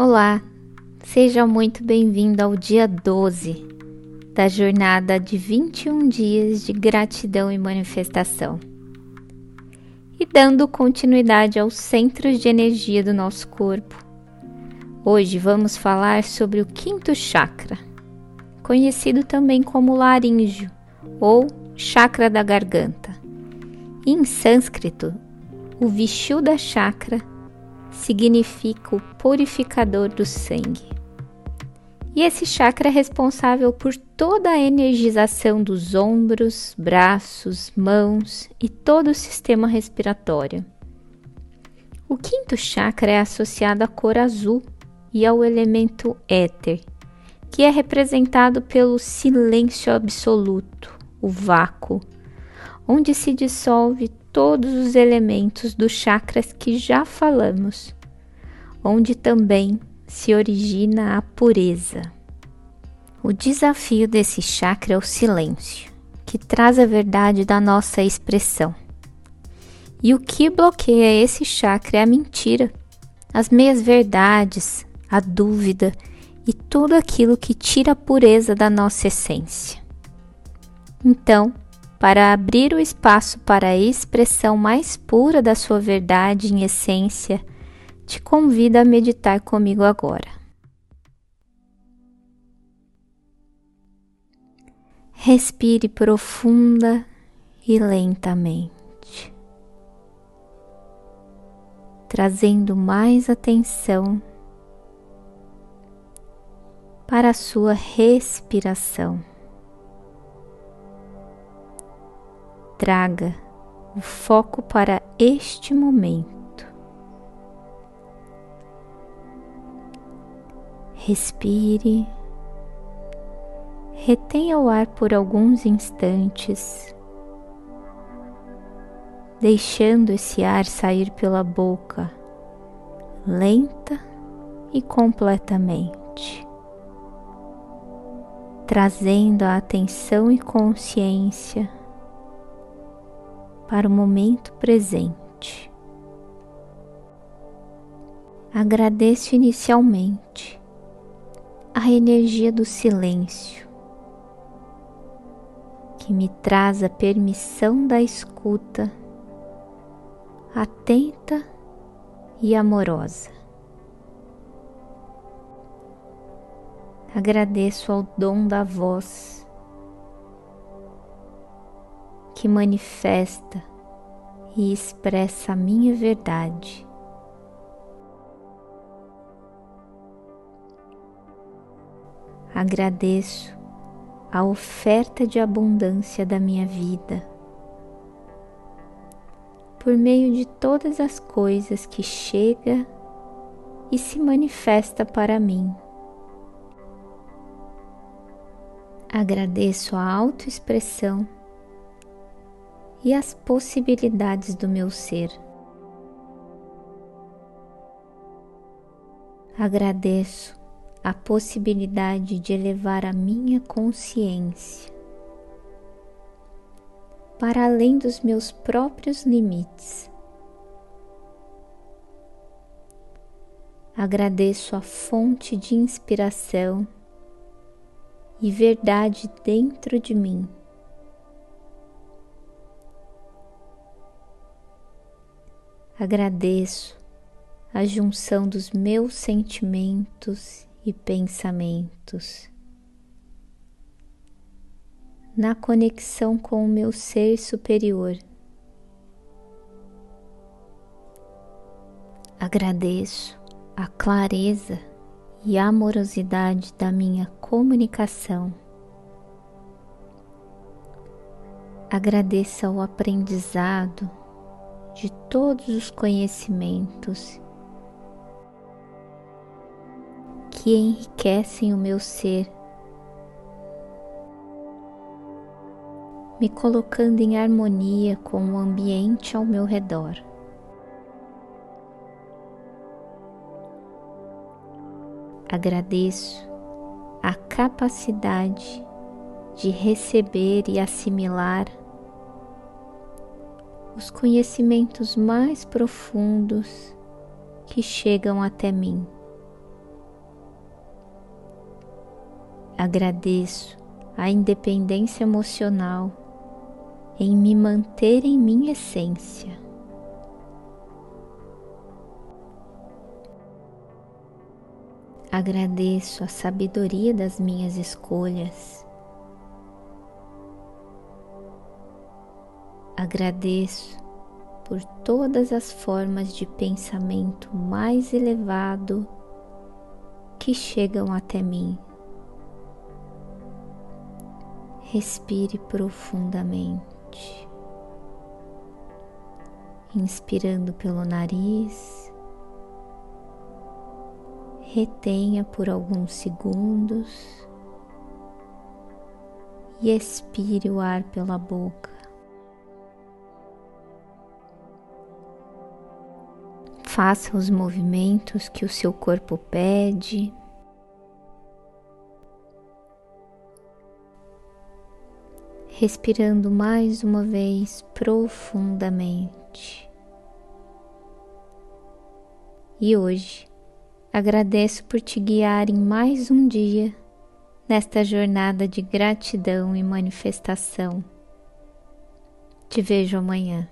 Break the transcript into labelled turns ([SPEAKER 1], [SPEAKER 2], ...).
[SPEAKER 1] Olá, seja muito bem-vindo ao dia 12 da jornada de 21 dias de gratidão e manifestação. E dando continuidade aos centros de energia do nosso corpo, hoje vamos falar sobre o quinto chakra, conhecido também como laríngeo ou chakra da garganta. Em sânscrito, o Vishuddha chakra significa o purificador do sangue. E esse chakra é responsável por toda a energização dos ombros, braços, mãos e todo o sistema respiratório. O quinto chakra é associado à cor azul e ao elemento éter, que é representado pelo silêncio absoluto, o vácuo, onde se dissolve todos os elementos dos chakras que já falamos, onde também se origina a pureza. O desafio desse chakra é o silêncio, que traz a verdade da nossa expressão. E o que bloqueia esse chakra é a mentira, as meias verdades, a dúvida e tudo aquilo que tira a pureza da nossa essência. Então, para abrir o espaço para a expressão mais pura da sua verdade em essência, te convido a meditar comigo agora. Respire profunda e lentamente, trazendo mais atenção para a sua respiração. Traga o foco para este momento. Respire, retenha o ar por alguns instantes, deixando esse ar sair pela boca lenta e completamente, trazendo a atenção e consciência para o momento presente. Agradeço inicialmente a energia do silêncio que me traz a permissão da escuta atenta e amorosa. Agradeço ao dom da voz que manifesta e expressa a minha verdade. Agradeço a oferta de abundância da minha vida, por meio de todas as coisas que chega e se manifesta para mim. Agradeço a autoexpressão e as possibilidades do meu ser. Agradeço a possibilidade de elevar a minha consciência para além dos meus próprios limites. Agradeço a fonte de inspiração e verdade dentro de mim. Agradeço a junção dos meus sentimentos e pensamentos na conexão com o meu ser superior. Agradeço a clareza e amorosidade da minha comunicação. Agradeço ao aprendizado de todos os conhecimentos que enriquecem o meu ser, me colocando em harmonia com o ambiente ao meu redor. Agradeço a capacidade de receber e assimilar os conhecimentos mais profundos que chegam até mim. Agradeço a independência emocional em me manter em minha essência. Agradeço a sabedoria das minhas escolhas Agradeço por todas as formas de pensamento mais elevado que chegam até mim. Respire profundamente, inspirando pelo nariz, retenha por alguns segundos e expire o ar pela boca. Faça os movimentos que o seu corpo pede. respirando mais uma vez profundamente. E hoje agradeço por te guiar em mais um dia nesta jornada de gratidão e manifestação. Te vejo amanhã.